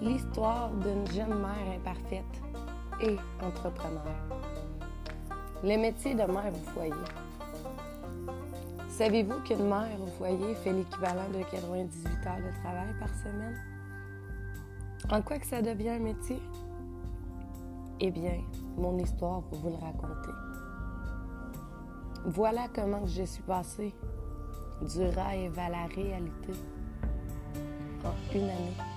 l'histoire d'une jeune mère imparfaite et entrepreneur. Le métier de mère au foyer. Savez-vous qu'une mère au foyer fait l'équivalent de 98 heures de travail par semaine? En quoi que ça devient un métier? Eh bien, mon histoire pour vous le raconter. Voilà comment je suis passée du rêve à la réalité en une année.